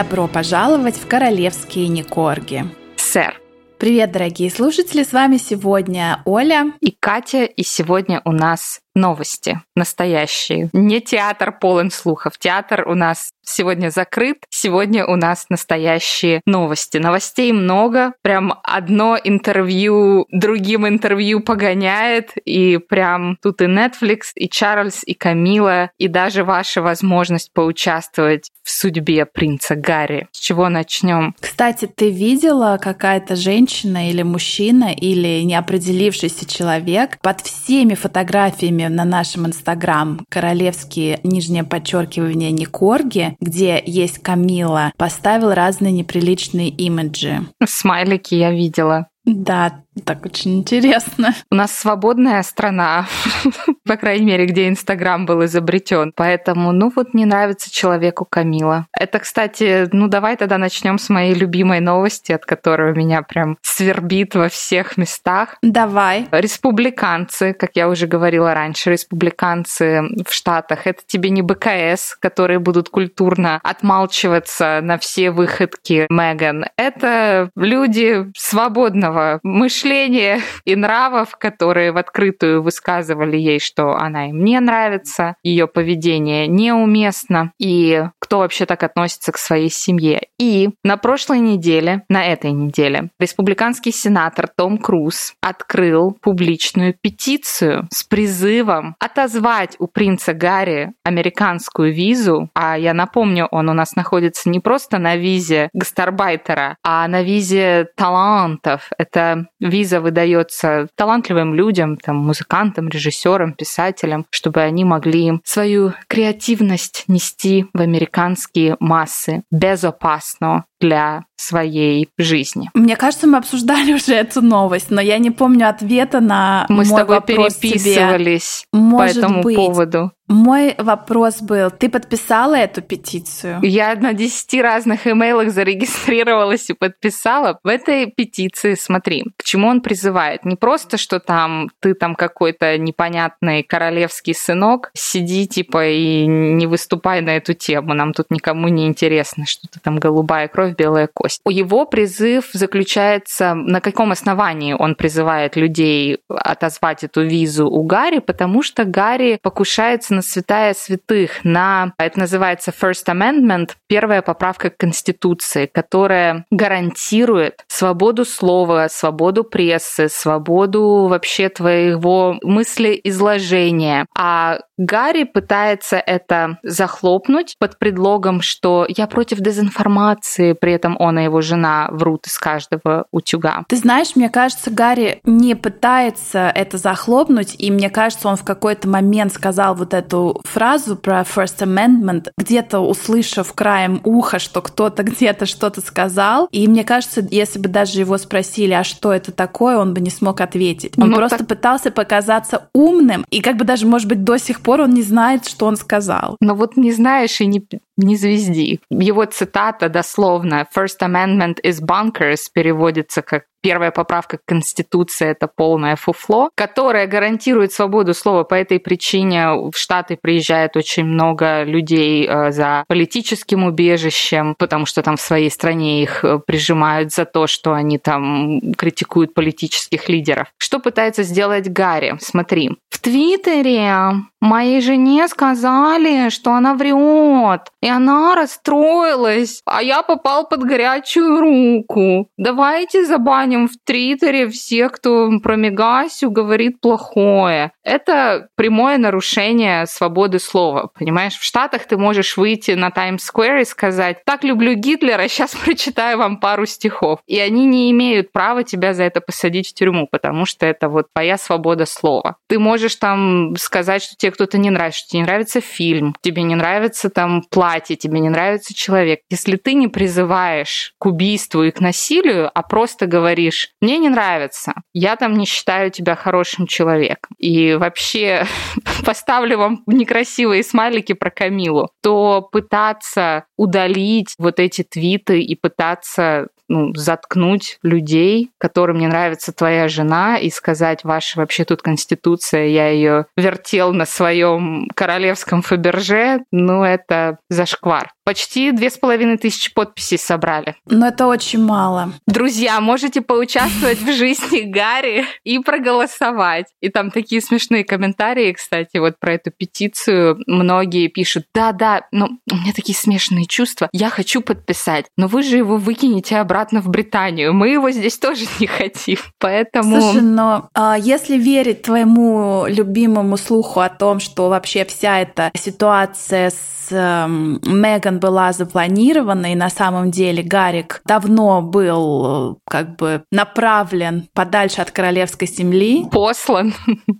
Добро пожаловать в королевские Никорги. Сэр. Привет, дорогие слушатели, с вами сегодня Оля и Катя, и сегодня у нас новости настоящие. Не театр полон слухов. Театр у нас сегодня закрыт. Сегодня у нас настоящие новости. Новостей много. Прям одно интервью другим интервью погоняет. И прям тут и Netflix, и Чарльз, и Камила, и даже ваша возможность поучаствовать в судьбе принца Гарри. С чего начнем? Кстати, ты видела какая-то женщина или мужчина или неопределившийся человек под всеми фотографиями на нашем инстаграм королевские нижнее подчеркивание Никорги, где есть Камила, поставил разные неприличные имиджи. Смайлики я видела. Да, так очень интересно. У нас свободная страна, по крайней мере, где Инстаграм был изобретен. Поэтому, ну вот не нравится человеку Камила. Это, кстати, ну давай тогда начнем с моей любимой новости, от которой меня прям свербит во всех местах. Давай. Республиканцы, как я уже говорила раньше, республиканцы в Штатах, это тебе не БКС, которые будут культурно отмалчиваться на все выходки Меган. Это люди свободного мышления мышления и нравов, которые в открытую высказывали ей, что она им не нравится, ее поведение неуместно, и кто вообще так относится к своей семье. И на прошлой неделе, на этой неделе, республиканский сенатор Том Круз открыл публичную петицию с призывом отозвать у принца Гарри американскую визу, а я напомню, он у нас находится не просто на визе гастарбайтера, а на визе талантов. Это виза выдается талантливым людям, там, музыкантам, режиссерам, писателям, чтобы они могли свою креативность нести в американские массы безопасно для своей жизни. Мне кажется, мы обсуждали уже эту новость, но я не помню ответа на мы мой с тобой вопрос переписывались тебе. Может по этому быть. поводу. Мой вопрос был, ты подписала эту петицию? Я на 10 разных имейлах зарегистрировалась и подписала. В этой петиции, смотри, к чему он призывает. Не просто, что там ты там какой-то непонятный королевский сынок, сиди типа и не выступай на эту тему. Нам тут никому не интересно, что ты там голубая кровь, белая кость. У его призыв заключается, на каком основании он призывает людей отозвать эту визу у Гарри, потому что Гарри покушается на святая святых, на, это называется First Amendment, первая поправка к Конституции, которая гарантирует свободу слова, свободу прессы, свободу вообще твоего мыслеизложения. А Гарри пытается это захлопнуть под предлогом, что я против дезинформации, при этом он и его жена врут из каждого утюга. Ты знаешь, мне кажется, Гарри не пытается это захлопнуть, и мне кажется, он в какой-то момент сказал вот эту фразу про First Amendment, где-то услышав краем уха, что кто-то где-то что-то сказал, и мне кажется, если бы даже его спросили, а что это такое, он бы не смог ответить. Он Ну, просто так- пытался показаться умным, и как бы даже, может быть, до сих пор он не знает, что он сказал. Но вот не знаешь и не, не звезди. Его цитата дословно «First Amendment is bonkers» переводится как Первая поправка к Конституции — это полное фуфло, которое гарантирует свободу слова. По этой причине в Штаты приезжает очень много людей э, за политическим убежищем, потому что там в своей стране их э, прижимают за то, что они там критикуют политических лидеров. Что пытается сделать Гарри? Смотри. В Твиттере моей жене сказали, что она врет, и она расстроилась, а я попал под горячую руку. Давайте забаним в Твиттере всех, кто про Мегасю говорит плохое. Это прямое нарушение свободы слова, понимаешь? В Штатах ты можешь выйти на Таймс-сквер и сказать, так люблю Гитлера, сейчас прочитаю вам пару стихов. И они не имеют права тебя за это посадить в тюрьму, потому что это вот твоя свобода слова. Ты можешь там сказать, что тебе кто-то не нравится, тебе не нравится фильм, тебе не нравится там платье, тебе не нравится человек. Если ты не призываешь к убийству и к насилию, а просто говоришь, мне не нравится, я там не считаю тебя хорошим человеком, и вообще поставлю вам некрасивые смайлики про Камилу, то пытаться удалить вот эти твиты и пытаться ну, заткнуть людей, которым не нравится твоя жена, и сказать, ваша вообще тут конституция, я ее вертел на своем королевском Фаберже, ну, это зашквар. Почти две с половиной тысячи подписей собрали. Но это очень мало. Друзья, можете поучаствовать в жизни Гарри и проголосовать. И там такие смешные комментарии, кстати, вот про эту петицию. Многие пишут, да-да, ну, у меня такие смешанные чувства. Я хочу подписать, но вы же его выкинете обратно в Британию. Мы его здесь тоже не хотим. Поэтому... Слушай, но а, если верить твоему любимому слуху о том, что вообще вся эта ситуация с э, Меган была запланирована, и на самом деле Гарик давно был как бы направлен подальше от королевской земли. Послан.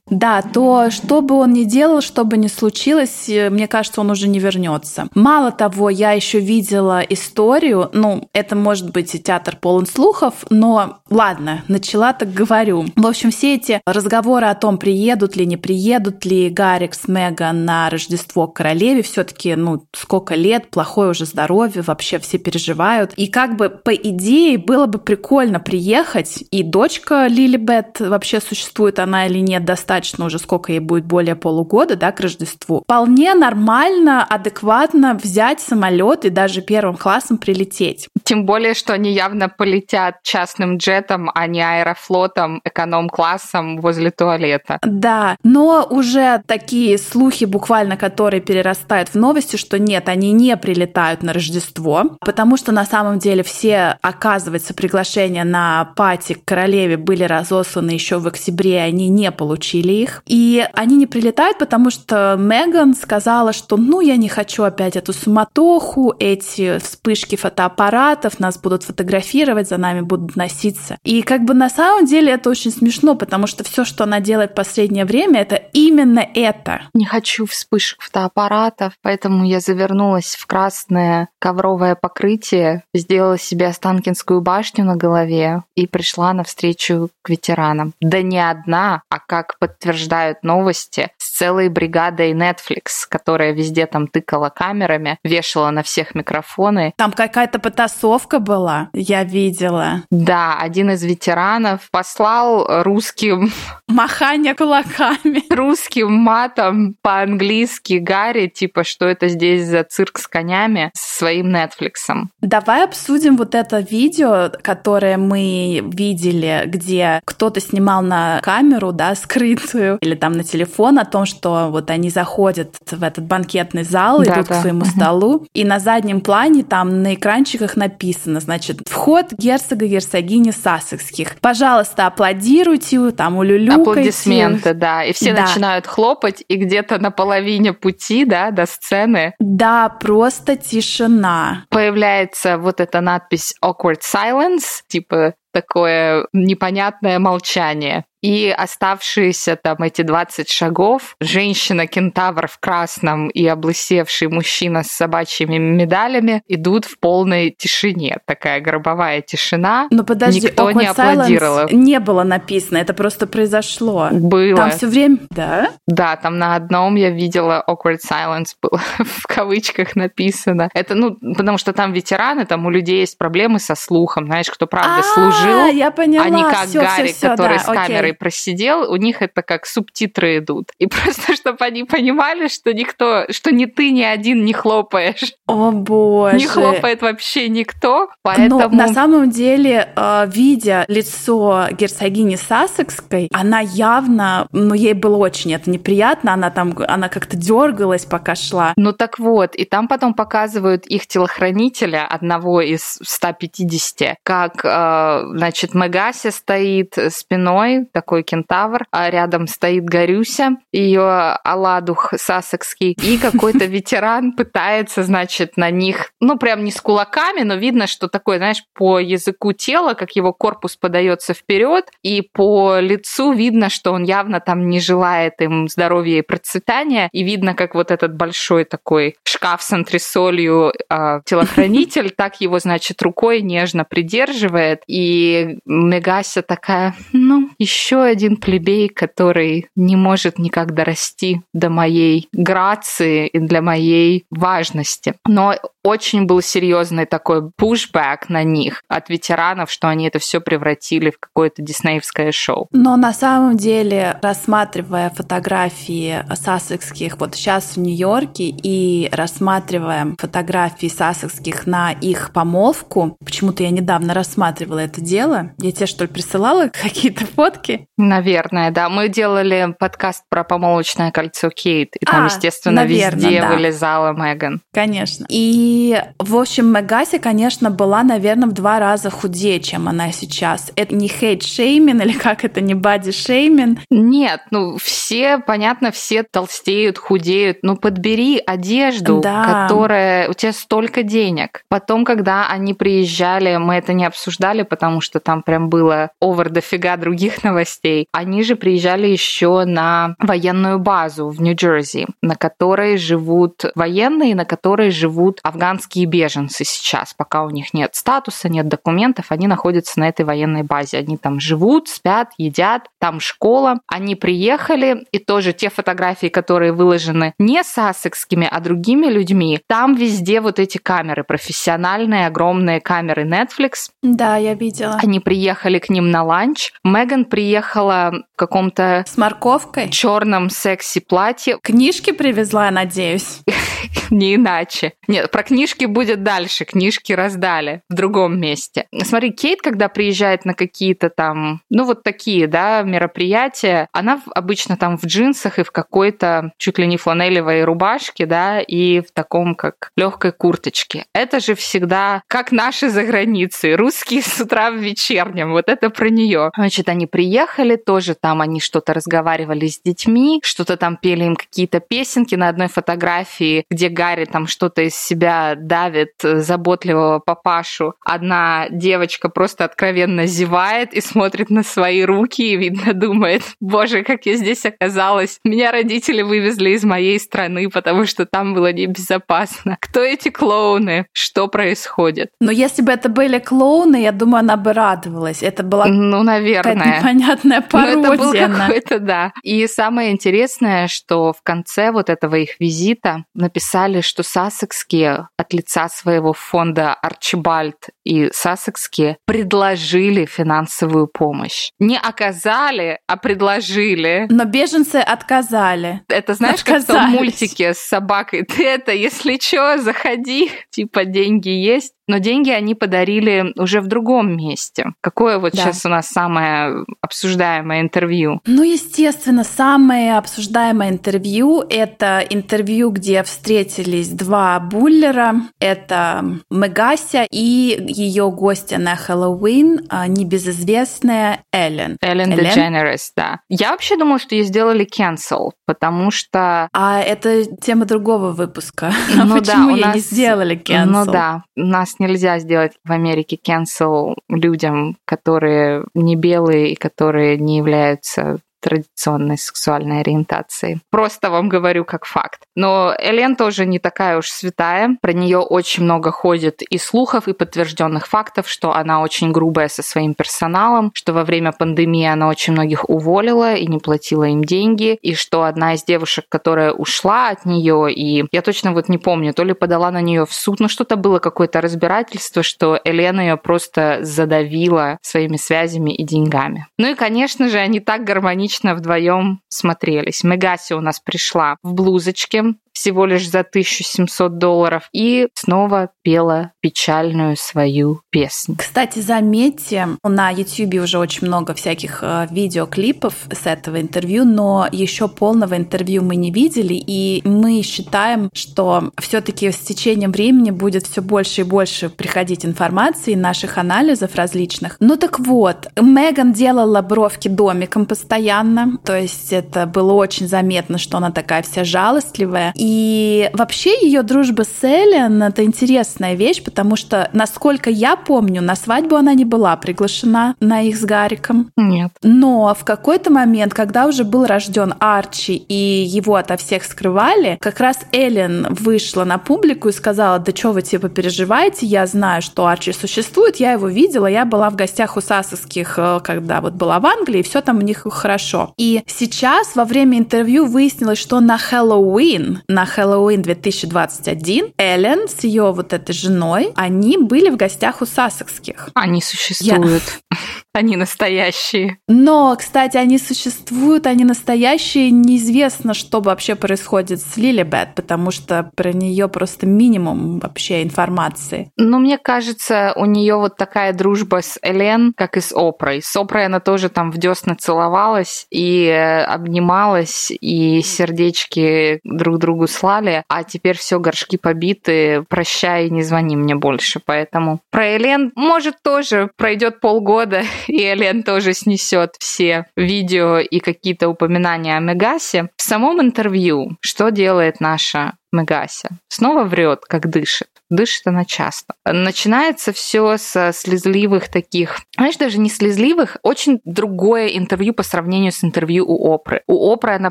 Да, то что бы он ни делал, что бы ни случилось, э, мне кажется, он уже не вернется. Мало того, я еще видела историю, ну, это может быть и театр полон слухов, но ладно, начала так говорю. В общем, все эти разговоры о том, приедут ли, не приедут ли Гарик с Меган на Рождество к королеве, все-таки ну, сколько лет, плохое уже здоровье, вообще все переживают. И как бы по идее было бы прикольно приехать, и дочка Лилибет вообще существует она или нет, достаточно уже сколько ей будет, более полугода, да, к Рождеству. Вполне нормально, адекватно взять самолет и даже первым классом прилететь. Тем более, что они явно полетят частным джетом, а не аэрофлотом, эконом-классом возле туалета. Да, но уже такие слухи буквально, которые перерастают в новости, что нет, они не прилетают на Рождество, потому что на самом деле все, оказывается, приглашения на пати к королеве были разосланы еще в октябре, они не получили их. И они не прилетают, потому что Меган сказала, что ну я не хочу опять эту суматоху, эти вспышки фотоаппаратов, нас будут фотографировать, за нами будут носиться. И как бы на самом деле это очень смешно, потому что все, что она делает в последнее время, это именно это. Не хочу вспышек фотоаппаратов, поэтому я завернулась в красное ковровое покрытие, сделала себе Останкинскую башню на голове и пришла навстречу к ветеранам. Да не одна, а как подтверждают новости, с целой бригадой Netflix, которая везде там тыкала камерами, вешала на всех микрофоны. Там какая-то потасовка была, я видела. Да, один из ветеранов послал русским... Махание кулаками. Русским матом по-английски Гарри, типа, что это здесь за цирк с конями со своим Netflix. Давай обсудим вот это видео, которое мы видели, где кто-то снимал на камеру, да, скрытую, или там на телефон о том, что вот они заходят в этот банкетный зал, да, идут да. к своему столу, и на заднем плане там на экранчиках написано, значит, вход герцога герцогини Сассекских. Пожалуйста, аплодируйте, там улюлюкайте. Аплодисменты, да. И все да. начинают хлопать, и где-то на половине пути, да, до сцены. Да, просто тишина. Появляется вот эта надпись awkward silence, типа такое непонятное молчание. И оставшиеся там эти 20 шагов, женщина-кентавр в красном и облысевший мужчина с собачьими медалями идут в полной тишине. Такая гробовая тишина. Но подожди, Никто не аплодировал. Не было написано, это просто произошло. Было. Там все время... Да? Да, там на одном я видела awkward silence было в кавычках написано. Это, ну, потому что там ветераны, там у людей есть проблемы со слухом, знаешь, кто правда служил. я поняла. А не как Гарри, который с камерой который просидел, у них это как субтитры идут. И просто, чтобы они понимали, что никто, что ни ты, ни один не хлопаешь. О боже. Не хлопает вообще никто, поэтому... Но на самом деле, э, видя лицо герцогини Сассекской, она явно, ну, ей было очень это неприятно, она там, она как-то дергалась, пока шла. Ну так вот, и там потом показывают их телохранителя, одного из 150, как, э, значит, Мегаси стоит спиной, такой кентавр, а рядом стоит Горюся, ее оладух сасекский, и какой-то ветеран пытается, значит, на них, ну, прям не с кулаками, но видно, что такое, знаешь, по языку тела, как его корпус подается вперед, и по лицу видно, что он явно там не желает им здоровья и процветания, и видно, как вот этот большой такой шкаф с антресолью э, телохранитель так его, значит, рукой нежно придерживает, и Мегася такая, ну, еще еще один плебей, который не может никак дорасти до моей грации и для моей важности. Но очень был серьезный такой пушбэк на них от ветеранов, что они это все превратили в какое-то диснеевское шоу. Но на самом деле, рассматривая фотографии сассекских вот сейчас в Нью-Йорке и рассматривая фотографии сассекских на их помолвку, почему-то я недавно рассматривала это дело, я тебе что ли присылала какие-то фотки? Наверное, да. Мы делали подкаст про помолвочное кольцо Кейт, и там, а, естественно, наверное, везде да. вылезала Меган. Конечно. И и, в общем, Мегаси, конечно, была, наверное, в два раза худее, чем она сейчас. Это не hate-shaming или как это, не body-shaming? Нет, ну все, понятно, все толстеют, худеют. Ну подбери одежду, да. которая... У тебя столько денег. Потом, когда они приезжали, мы это не обсуждали, потому что там прям было over дофига других новостей. Они же приезжали еще на военную базу в Нью-Джерси, на которой живут военные, на которой живут афганские беженцы сейчас, пока у них нет статуса, нет документов, они находятся на этой военной базе. Они там живут, спят, едят, там школа. Они приехали, и тоже те фотографии, которые выложены не сассекскими, а другими людьми, там везде вот эти камеры, профессиональные, огромные камеры Netflix. Да, я видела. Они приехали к ним на ланч. Меган приехала в каком-то... С морковкой? Черном секси-платье. Книжки привезла, надеюсь. Не иначе. Нет, про книжки будет дальше, книжки раздали в другом месте. Смотри, Кейт, когда приезжает на какие-то там, ну вот такие, да, мероприятия, она обычно там в джинсах и в какой-то чуть ли не фланелевой рубашке, да, и в таком как легкой курточке. Это же всегда как наши за границей, русские с утра в вечернем, вот это про нее. Значит, они приехали, тоже там они что-то разговаривали с детьми, что-то там пели им какие-то песенки на одной фотографии, где Гарри там что-то из себя давит заботливого папашу. Одна девочка просто откровенно зевает и смотрит на свои руки и, видно, думает, боже, как я здесь оказалась. Меня родители вывезли из моей страны, потому что там было небезопасно. Кто эти клоуны? Что происходит? Но если бы это были клоуны, я думаю, она бы радовалась. Это была ну, наверное. непонятная пародия. Ну, это был какой-то, да. И самое интересное, что в конце вот этого их визита написали, что сассекские от лица своего фонда Арчибальд и Сассекские предложили финансовую помощь. Не оказали, а предложили. Но беженцы отказали. Это знаешь, как в мультике с собакой? Ты это, если что, заходи, типа деньги есть но деньги они подарили уже в другом месте. Какое вот да. сейчас у нас самое обсуждаемое интервью? Ну, естественно, самое обсуждаемое интервью — это интервью, где встретились два буллера. Это Мегася и ее гостья на Хэллоуин, а, небезызвестная Эллен. Эллен DeGeneres, да. Я вообще думала, что ее сделали cancel, потому что... А это тема другого выпуска. Ну Почему да, у нас... не сделали cancel? Ну да, у нас нельзя сделать в Америке cancel людям, которые не белые и которые не являются традиционной сексуальной ориентации. Просто вам говорю как факт. Но Элен тоже не такая уж святая. Про нее очень много ходит и слухов, и подтвержденных фактов, что она очень грубая со своим персоналом, что во время пандемии она очень многих уволила и не платила им деньги, и что одна из девушек, которая ушла от нее, и я точно вот не помню, то ли подала на нее в суд, но что-то было какое-то разбирательство, что Элена ее просто задавила своими связями и деньгами. Ну и, конечно же, они так гармонично гармонично вдвоем смотрелись. Мегаси у нас пришла в блузочке, всего лишь за 1700 долларов и снова пела печальную свою песню. Кстати, заметьте, на YouTube уже очень много всяких э, видеоклипов с этого интервью, но еще полного интервью мы не видели, и мы считаем, что все-таки с течением времени будет все больше и больше приходить информации, наших анализов различных. Ну так вот, Меган делала бровки домиком постоянно, странно. То есть это было очень заметно, что она такая вся жалостливая. И вообще ее дружба с Эллен — это интересная вещь, потому что, насколько я помню, на свадьбу она не была приглашена на их с Гариком. Нет. Но в какой-то момент, когда уже был рожден Арчи и его ото всех скрывали, как раз Эллен вышла на публику и сказала, да что вы типа переживаете, я знаю, что Арчи существует, я его видела, я была в гостях у Сасовских, э, когда вот была в Англии, и все там у них хорошо. И сейчас во время интервью выяснилось, что на Хэллоуин, на Хэллоуин 2021, Эллен с ее вот этой женой, они были в гостях у Сассекских. Они существуют. Я... Они настоящие. Но, кстати, они существуют, они настоящие. Неизвестно, что вообще происходит с Лилибет, потому что про нее просто минимум вообще информации. Ну, мне кажется, у нее вот такая дружба с Элен, как и с Опрой. С Опрой она тоже там в десна целовалась и э, обнималась, и сердечки друг другу слали, а теперь все горшки побиты, прощай, не звони мне больше. Поэтому про Элен, может, тоже пройдет полгода, и Элен тоже снесет все видео и какие-то упоминания о Мегасе. В самом интервью что делает наша Мегася? Снова врет, как дышит. Дышит она часто. Начинается все со слезливых таких, знаешь, даже не слезливых, очень другое интервью по сравнению с интервью у Опры. У Опры она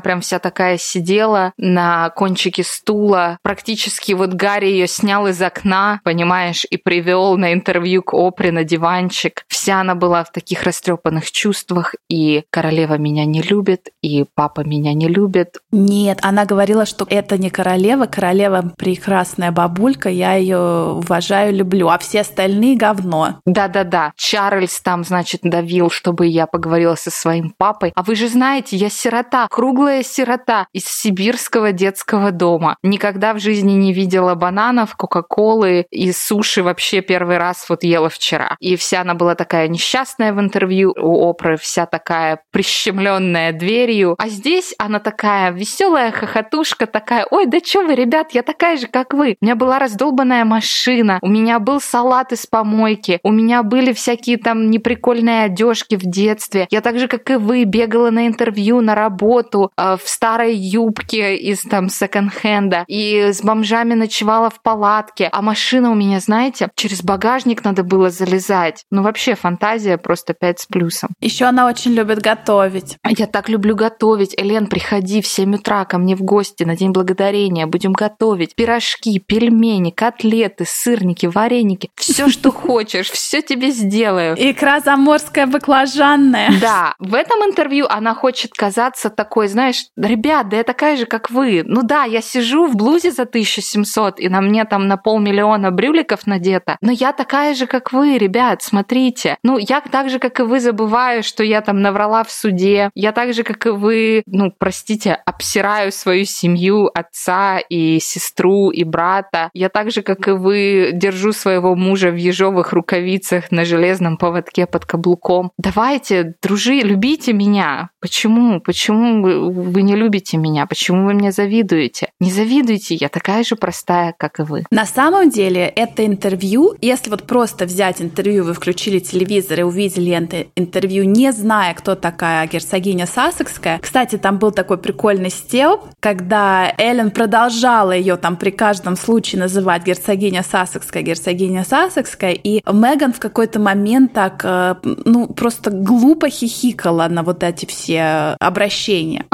прям вся такая сидела на кончике стула, практически вот Гарри ее снял из окна, понимаешь, и привел на интервью к Опре на диванчик. Вся она была в таких растрепанных чувствах, и королева меня не любит, и папа меня не любит. Нет, она говорила, что это не королева, королева прекрасная бабулька, я ее уважаю, люблю, а все остальные говно. Да-да-да. Чарльз там, значит, давил, чтобы я поговорила со своим папой. А вы же знаете, я сирота, круглая сирота из сибирского детского дома. Никогда в жизни не видела бананов, кока-колы и суши вообще первый раз вот ела вчера. И вся она была такая несчастная в интервью у Опры, вся такая прищемленная дверью. А здесь она такая веселая хохотушка, такая, ой, да что вы, ребят, я такая же, как вы. У меня была раздолбанная машина, у меня был салат из помойки, у меня были всякие там неприкольные одежки в детстве. Я так же, как и вы, бегала на интервью, на работу э, в старой юбке из там секонд-хенда и с бомжами ночевала в палатке. А машина у меня, знаете, через багажник надо было залезать. Ну вообще фантазия просто 5 с плюсом. Еще она очень любит готовить. Я так люблю готовить. Элен, приходи в 7 утра ко мне в гости на День Благодарения. Будем готовить пирожки, пельмени, котлеты, сырники, вареники. Все, что хочешь, все тебе сделаю. Икра заморская баклажанная. Да, в этом интервью она хочет казаться такой, знаешь, ребят, да я такая же, как вы. Ну да, я сижу в блузе за 1700, и на мне там на полмиллиона брюликов надето, но я такая же, как вы, ребят, смотрите. Ну, я так же, как и вы, забываю, что я там наврала в суде. Я так же, как и вы, ну, простите, обсираю свою семью, отца и сестру, и брата. Я так же, как и вы, держу своего мужа в ежовых рукавицах на железном поводке под каблуком. Давайте, дружи, любите меня. Почему? Почему вы не любите меня? Почему вы мне завидуете? Не завидуйте, я такая же простая, как и вы. На самом деле, это интервью, если вот просто взять интервью, вы включили телевизор и увидели интервью, не зная, кто такая герцогиня Сассекская. Кстати, там был такой прикольный стелп, когда Эллен продолжала ее там при каждом случае называть герцогиня Сассекская, герцогиня Сассекская, и Меган в какой-то момент так, э, ну, просто глупо хихикала на вот эти все обращения.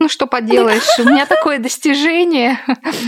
Ну что поделаешь, у меня такое достижение.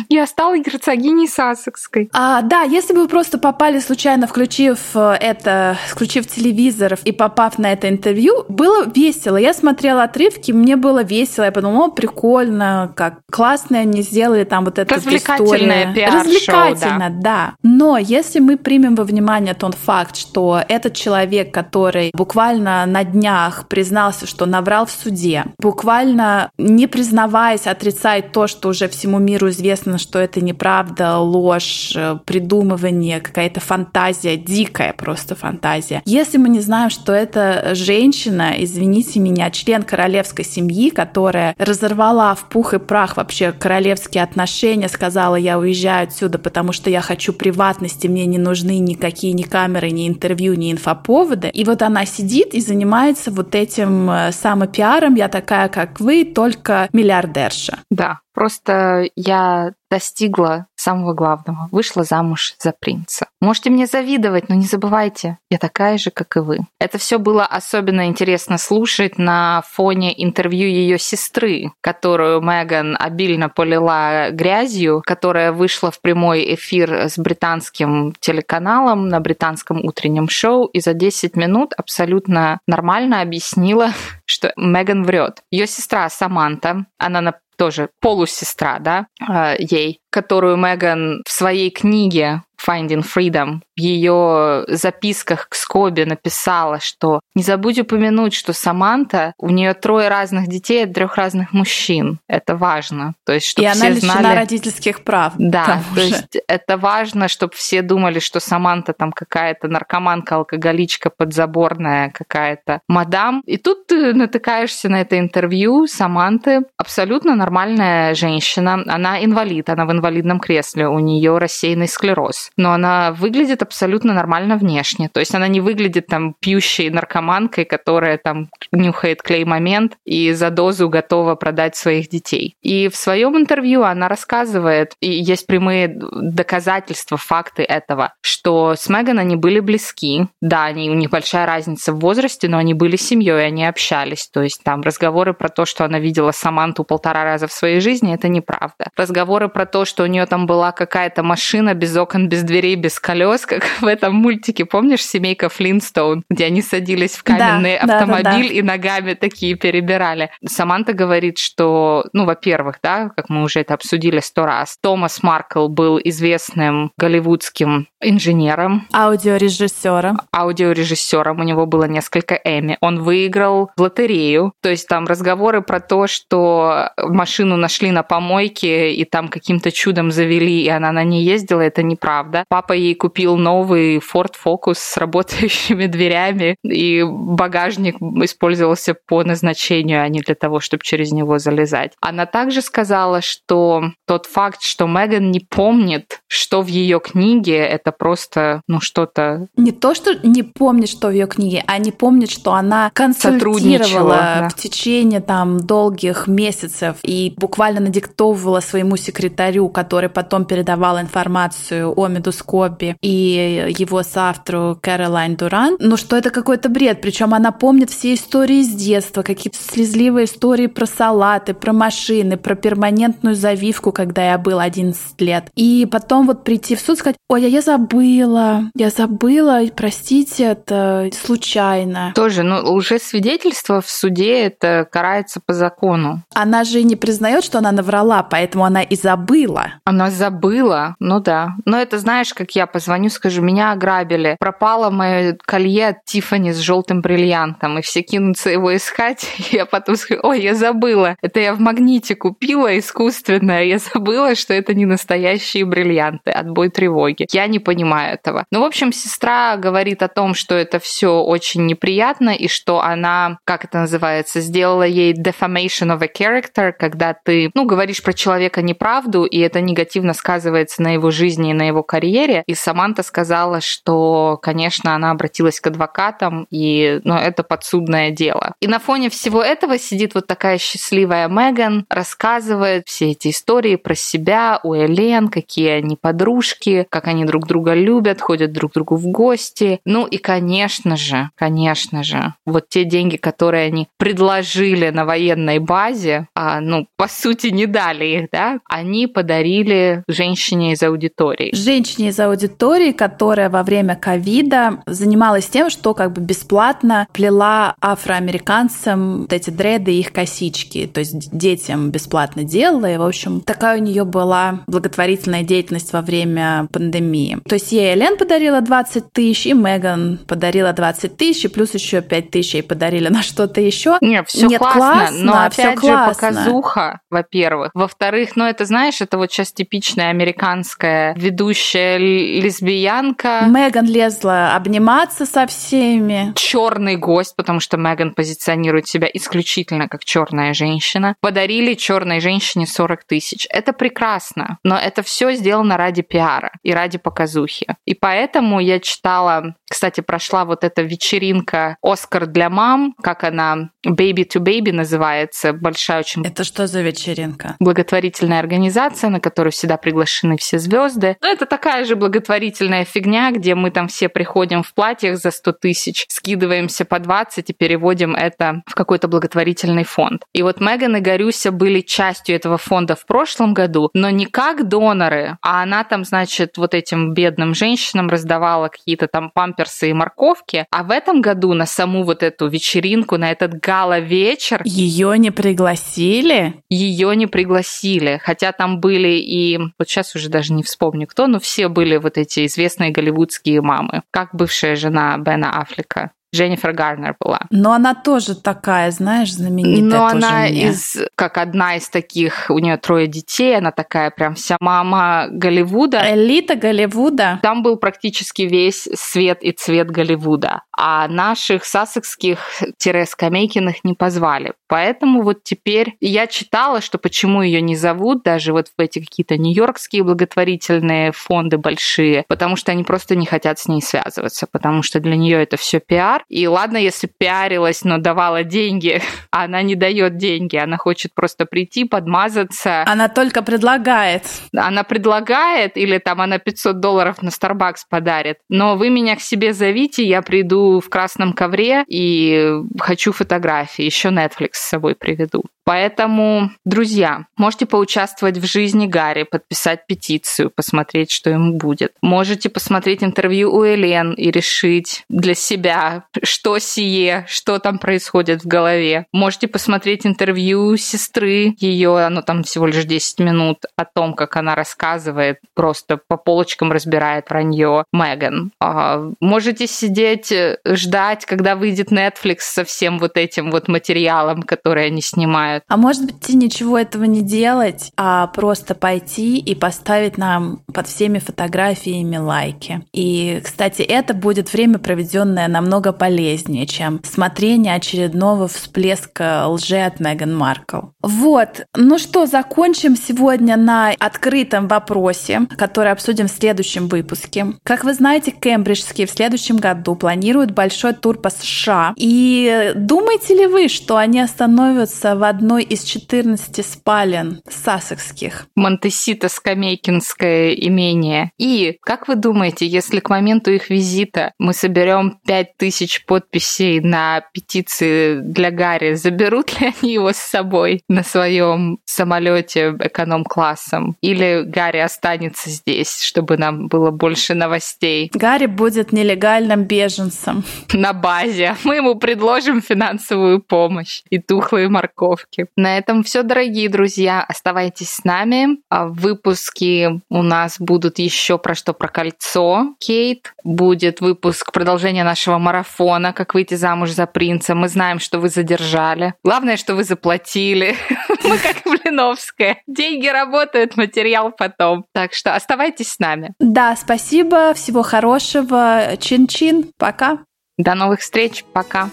Я стала герцогиней Сассекской. А, да, если бы вы просто попали случайно, включив э, это, включив телевизор и попав на это интервью, было весело. Я смотрела отрывки, мне было весело. Я подумала, о, прикольно, как классно они сделали там вот эту Развлекательное историю. Развлекательно, да. да. Но если мы примем во внимание тот факт, что этот человек, который буквально на днях признался, что наврал в суде, буквально не признаваясь, отрицает то, что уже всему миру известно, что это неправда, ложь, э, придумывание, какая-то фантазия, дикая просто фантазия. Если мы не знаем, что это женщина, извините меня, член королевской семьи, которая разорвала в пух и прах вообще королевские отношения, сказала, я уезжаю отсюда, потому что я хочу приватности, мне не нужны никакие ни камеры, ни интервью, ни инфоповоды. И вот она сидит и занимается вот этим э, самопиаром, я такая, как вы, только миллиардерша. Да, просто я достигла самого главного. Вышла замуж за принца. Можете мне завидовать, но не забывайте, я такая же, как и вы. Это все было особенно интересно слушать на фоне интервью ее сестры, которую Меган обильно полила грязью, которая вышла в прямой эфир с британским телеканалом на британском утреннем шоу и за 10 минут абсолютно нормально объяснила, что Меган врет. Ее сестра Саманта, она на тоже полусестра, да, э, ей, которую Меган в своей книге Finding Freedom в ее записках к Скобе написала, что не забудь упомянуть, что Саманта, у нее трое разных детей от трех разных мужчин. Это важно. То есть, чтобы И все она лишена знали... родительских прав. Да, то есть это важно, чтобы все думали, что Саманта там какая-то наркоманка, алкоголичка, подзаборная какая-то мадам. И тут ты натыкаешься на это интервью Саманты. Абсолютно нормальная женщина. Она инвалид, она в инвалидном кресле, у нее рассеянный склероз но она выглядит абсолютно нормально внешне. То есть она не выглядит там пьющей наркоманкой, которая там нюхает клей-момент и за дозу готова продать своих детей. И в своем интервью она рассказывает, и есть прямые доказательства, факты этого, что с Меган они были близки. Да, они, у них большая разница в возрасте, но они были семьей, они общались. То есть там разговоры про то, что она видела Саманту полтора раза в своей жизни, это неправда. Разговоры про то, что у нее там была какая-то машина без окон, без дверей, без колес, как в этом мультике, помнишь, семейка Флинстоун, где они садились в каменный да, автомобиль да, да, да. и ногами такие перебирали. Саманта говорит, что, ну, во-первых, да, как мы уже это обсудили сто раз, Томас Маркл был известным голливудским инженером. Аудиорежиссером. Аудиорежиссером. У него было несколько Эми. Он выиграл в лотерею. То есть там разговоры про то, что машину нашли на помойке и там каким-то чудом завели, и она на ней ездила, это неправда да. Папа ей купил новый Ford Focus с работающими дверями, и багажник использовался по назначению, а не для того, чтобы через него залезать. Она также сказала, что тот факт, что Меган не помнит, что в ее книге, это просто, ну, что-то... Не то, что не помнит, что в ее книге, а не помнит, что она консультировала да. в течение там долгих месяцев и буквально надиктовывала своему секретарю, который потом передавал информацию о Медускопе и его соавтору Кэролайн Дуран, ну что это какой-то бред. Причем она помнит все истории с детства, какие-то слезливые истории про салаты, про машины, про перманентную завивку, когда я был 11 лет. И потом вот прийти в суд и сказать, ой, а я забыла, я забыла, простите, это случайно. Тоже, ну, уже свидетельство в суде это карается по закону. Она же не признает, что она наврала, поэтому она и забыла. Она забыла, ну да. Но это, знаешь, как я позвоню, скажу, меня ограбили, пропало мое колье от Тифани с желтым бриллиантом, и все кинутся его искать, я потом скажу, ой, я забыла, это я в магните купила искусственное, я забыла, что это не настоящие бриллианты, отбой тревоги. Я не понимаю этого. Ну, в общем, сестра говорит о том, что это все очень неприятно, и что она, как это называется, сделала ей defamation of a character, когда ты, ну, говоришь про человека неправду, и это негативно сказывается на его жизни и на его карьере. И Саманта сказала, что, конечно, она обратилась к адвокатам, и ну, это подсудное дело. И на фоне всего этого сидит вот такая счастливая Меган, рассказывает все эти истории про себя, у Элен, какие они подружки, как они друг друга любят, ходят друг к другу в гости. Ну и, конечно же, конечно же, вот те деньги, которые они предложили на военной базе, а, ну, по сути, не дали их, да, они подарили подарили женщине из аудитории. Женщине из аудитории, которая во время ковида занималась тем, что как бы бесплатно плела афроамериканцам вот эти дреды и их косички. То есть детям бесплатно делала. И, в общем, такая у нее была благотворительная деятельность во время пандемии. То есть ей Элен подарила 20 тысяч, и Меган подарила 20 тысяч, и плюс еще 5 тысяч ей подарили на что-то еще. Нет, все Нет, классно, классно, но опять же классно. показуха, во-первых. Во-вторых, ну это, знаешь, это вот сейчас типичная американская ведущая лесбиянка. Меган лезла обниматься со всеми. Черный гость, потому что Меган позиционирует себя исключительно как черная женщина. Подарили черной женщине 40 тысяч. Это прекрасно, но это все сделано ради пиара и ради показухи. И поэтому я читала, кстати, прошла вот эта вечеринка «Оскар для мам», как она Baby to Baby называется, большая очень... Это что за вечеринка? Благотворительная организация, на которую всегда приглашены все звезды. Ну, это такая же благотворительная фигня, где мы там все приходим в платьях за 100 тысяч, скидываемся по 20 и переводим это в какой-то благотворительный фонд. И вот Меган и Горюся были частью этого фонда в прошлом году, но не как доноры, а она там, значит, вот этим бедным женщинам раздавала какие-то там памперсы и морковки, а в этом году на саму вот эту вечеринку, на этот гала-вечер... Ее не пригласили? Ее не пригласили, хотя там были и... Вот сейчас уже даже не вспомню кто, но все были вот эти известные голливудские мамы, как бывшая жена Бена Аффлека. Дженнифер Гарнер была. Но она тоже такая, знаешь, знаменитая. Но она мне. из, как одна из таких, у нее трое детей, она такая прям вся мама Голливуда. Элита Голливуда. Там был практически весь свет и цвет Голливуда. А наших сассекских-скамейкиных не позвали. Поэтому вот теперь я читала, что почему ее не зовут, даже вот в эти какие-то нью-йоркские благотворительные фонды большие, потому что они просто не хотят с ней связываться, потому что для нее это все пиар, и ладно, если пиарилась, но давала деньги, а она не дает деньги, она хочет просто прийти, подмазаться. Она только предлагает. Она предлагает, или там она 500 долларов на Starbucks подарит. Но вы меня к себе зовите, я приду в красном ковре и хочу фотографии. Еще Netflix с собой приведу. Поэтому, друзья, можете поучаствовать в жизни Гарри, подписать петицию, посмотреть, что ему будет. Можете посмотреть интервью у Элен и решить для себя, что сие, что там происходит в голове. Можете посмотреть интервью сестры ее, оно там всего лишь 10 минут, о том, как она рассказывает, просто по полочкам разбирает вранье Меган. А, можете сидеть, ждать, когда выйдет Netflix со всем вот этим вот материалом, который они снимают. А может быть, ничего этого не делать, а просто пойти и поставить нам под всеми фотографиями лайки. И, кстати, это будет время, проведенное намного полезнее, чем смотрение очередного всплеска лжи от Меган Маркл. Вот. Ну что, закончим сегодня на открытом вопросе, который обсудим в следующем выпуске. Как вы знаете, кембриджские в следующем году планируют большой тур по США. И думаете ли вы, что они остановятся в одной из 14 спален сассекских. Монтесита Скамейкинское имение. И, как вы думаете, если к моменту их визита мы соберем 5000 подписей на петиции для Гарри, заберут ли они его с собой на своем самолете эконом-классом? Или Гарри останется здесь, чтобы нам было больше новостей? Гарри будет нелегальным беженцем. На базе. Мы ему предложим финансовую помощь и тухлые морковки. На этом все, дорогие друзья. Оставайтесь с нами. А в выпуске у нас будут еще про что про кольцо. Кейт. Будет выпуск продолжения нашего марафона «Как выйти замуж за принца». Мы знаем, что вы задержали. Главное, что вы заплатили. Мы как Блиновская. Деньги работают, материал потом. Так что оставайтесь с нами. Да, спасибо. Всего хорошего. Чин-чин. Пока. До новых встреч. Пока.